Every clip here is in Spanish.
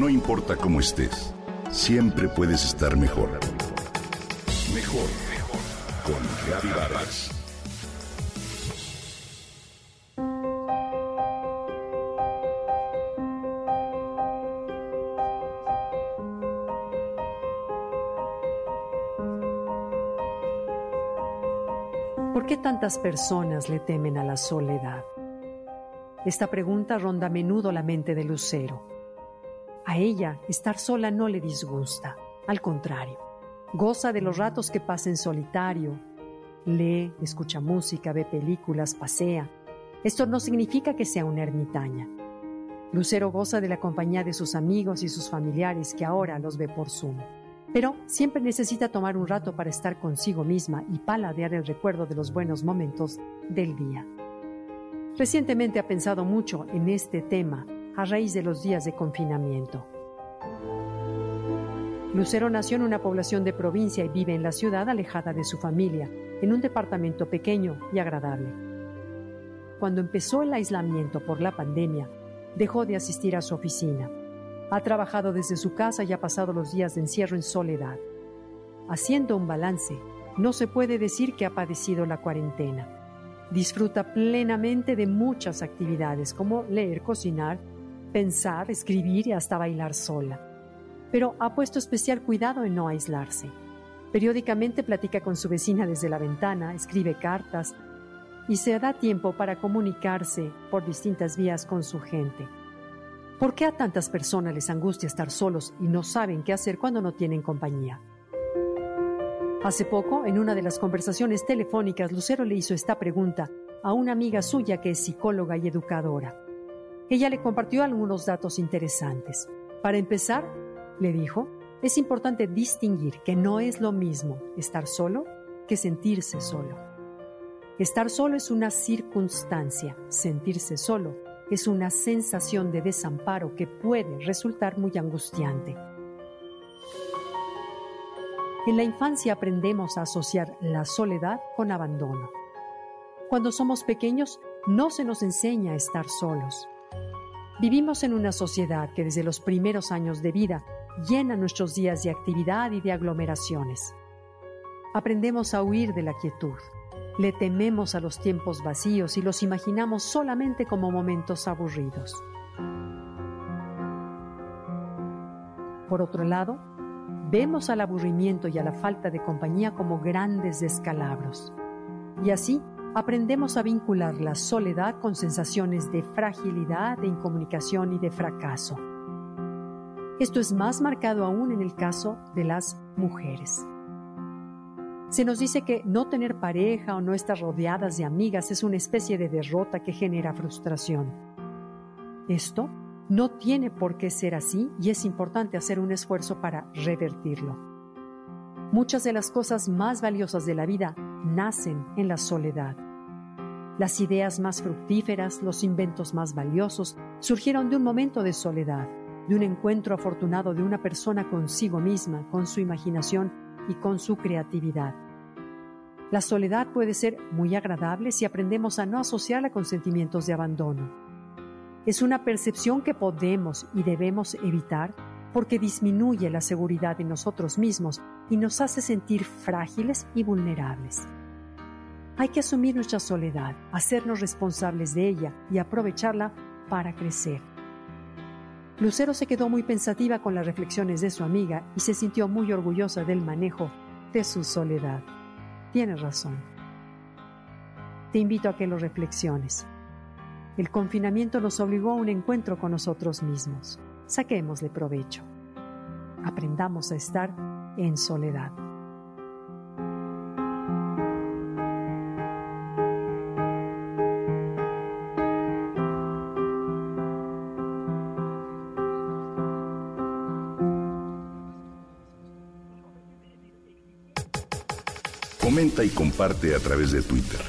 No importa cómo estés, siempre puedes estar mejor. Mejor, mejor. Con Vargas. ¿Por qué tantas personas le temen a la soledad? Esta pregunta ronda a menudo la mente de Lucero. A ella estar sola no le disgusta, al contrario, goza de los ratos que pasa en solitario, lee, escucha música, ve películas, pasea. Esto no significa que sea una ermitaña. Lucero goza de la compañía de sus amigos y sus familiares que ahora los ve por Zoom. Pero siempre necesita tomar un rato para estar consigo misma y paladear el recuerdo de los buenos momentos del día. Recientemente ha pensado mucho en este tema a raíz de los días de confinamiento. Lucero nació en una población de provincia y vive en la ciudad alejada de su familia, en un departamento pequeño y agradable. Cuando empezó el aislamiento por la pandemia, dejó de asistir a su oficina. Ha trabajado desde su casa y ha pasado los días de encierro en soledad. Haciendo un balance, no se puede decir que ha padecido la cuarentena Disfruta plenamente de muchas actividades como leer, cocinar, pensar, escribir y hasta bailar sola. Pero ha puesto especial cuidado en no aislarse. Periódicamente platica con su vecina desde la ventana, escribe cartas y se da tiempo para comunicarse por distintas vías con su gente. ¿Por qué a tantas personas les angustia estar solos y no saben qué hacer cuando no tienen compañía? Hace poco, en una de las conversaciones telefónicas, Lucero le hizo esta pregunta a una amiga suya que es psicóloga y educadora. Ella le compartió algunos datos interesantes. Para empezar, le dijo, es importante distinguir que no es lo mismo estar solo que sentirse solo. Estar solo es una circunstancia, sentirse solo es una sensación de desamparo que puede resultar muy angustiante. En la infancia aprendemos a asociar la soledad con abandono. Cuando somos pequeños no se nos enseña a estar solos. Vivimos en una sociedad que desde los primeros años de vida llena nuestros días de actividad y de aglomeraciones. Aprendemos a huir de la quietud. Le tememos a los tiempos vacíos y los imaginamos solamente como momentos aburridos. Por otro lado, vemos al aburrimiento y a la falta de compañía como grandes descalabros. Y así aprendemos a vincular la soledad con sensaciones de fragilidad, de incomunicación y de fracaso. Esto es más marcado aún en el caso de las mujeres. Se nos dice que no tener pareja o no estar rodeadas de amigas es una especie de derrota que genera frustración. Esto no tiene por qué ser así y es importante hacer un esfuerzo para revertirlo. Muchas de las cosas más valiosas de la vida nacen en la soledad. Las ideas más fructíferas, los inventos más valiosos, surgieron de un momento de soledad, de un encuentro afortunado de una persona consigo misma, con su imaginación y con su creatividad. La soledad puede ser muy agradable si aprendemos a no asociarla con sentimientos de abandono es una percepción que podemos y debemos evitar porque disminuye la seguridad de nosotros mismos y nos hace sentir frágiles y vulnerables. Hay que asumir nuestra soledad, hacernos responsables de ella y aprovecharla para crecer. Lucero se quedó muy pensativa con las reflexiones de su amiga y se sintió muy orgullosa del manejo de su soledad. Tienes razón. Te invito a que lo reflexiones. El confinamiento nos obligó a un encuentro con nosotros mismos. Saquémosle provecho. Aprendamos a estar en soledad. Comenta y comparte a través de Twitter.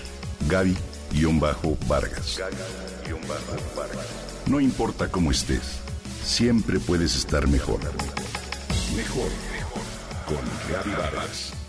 Gaby-Vargas. No importa cómo estés, siempre puedes estar mejor. Mejor, mejor. Con Gaby Vargas.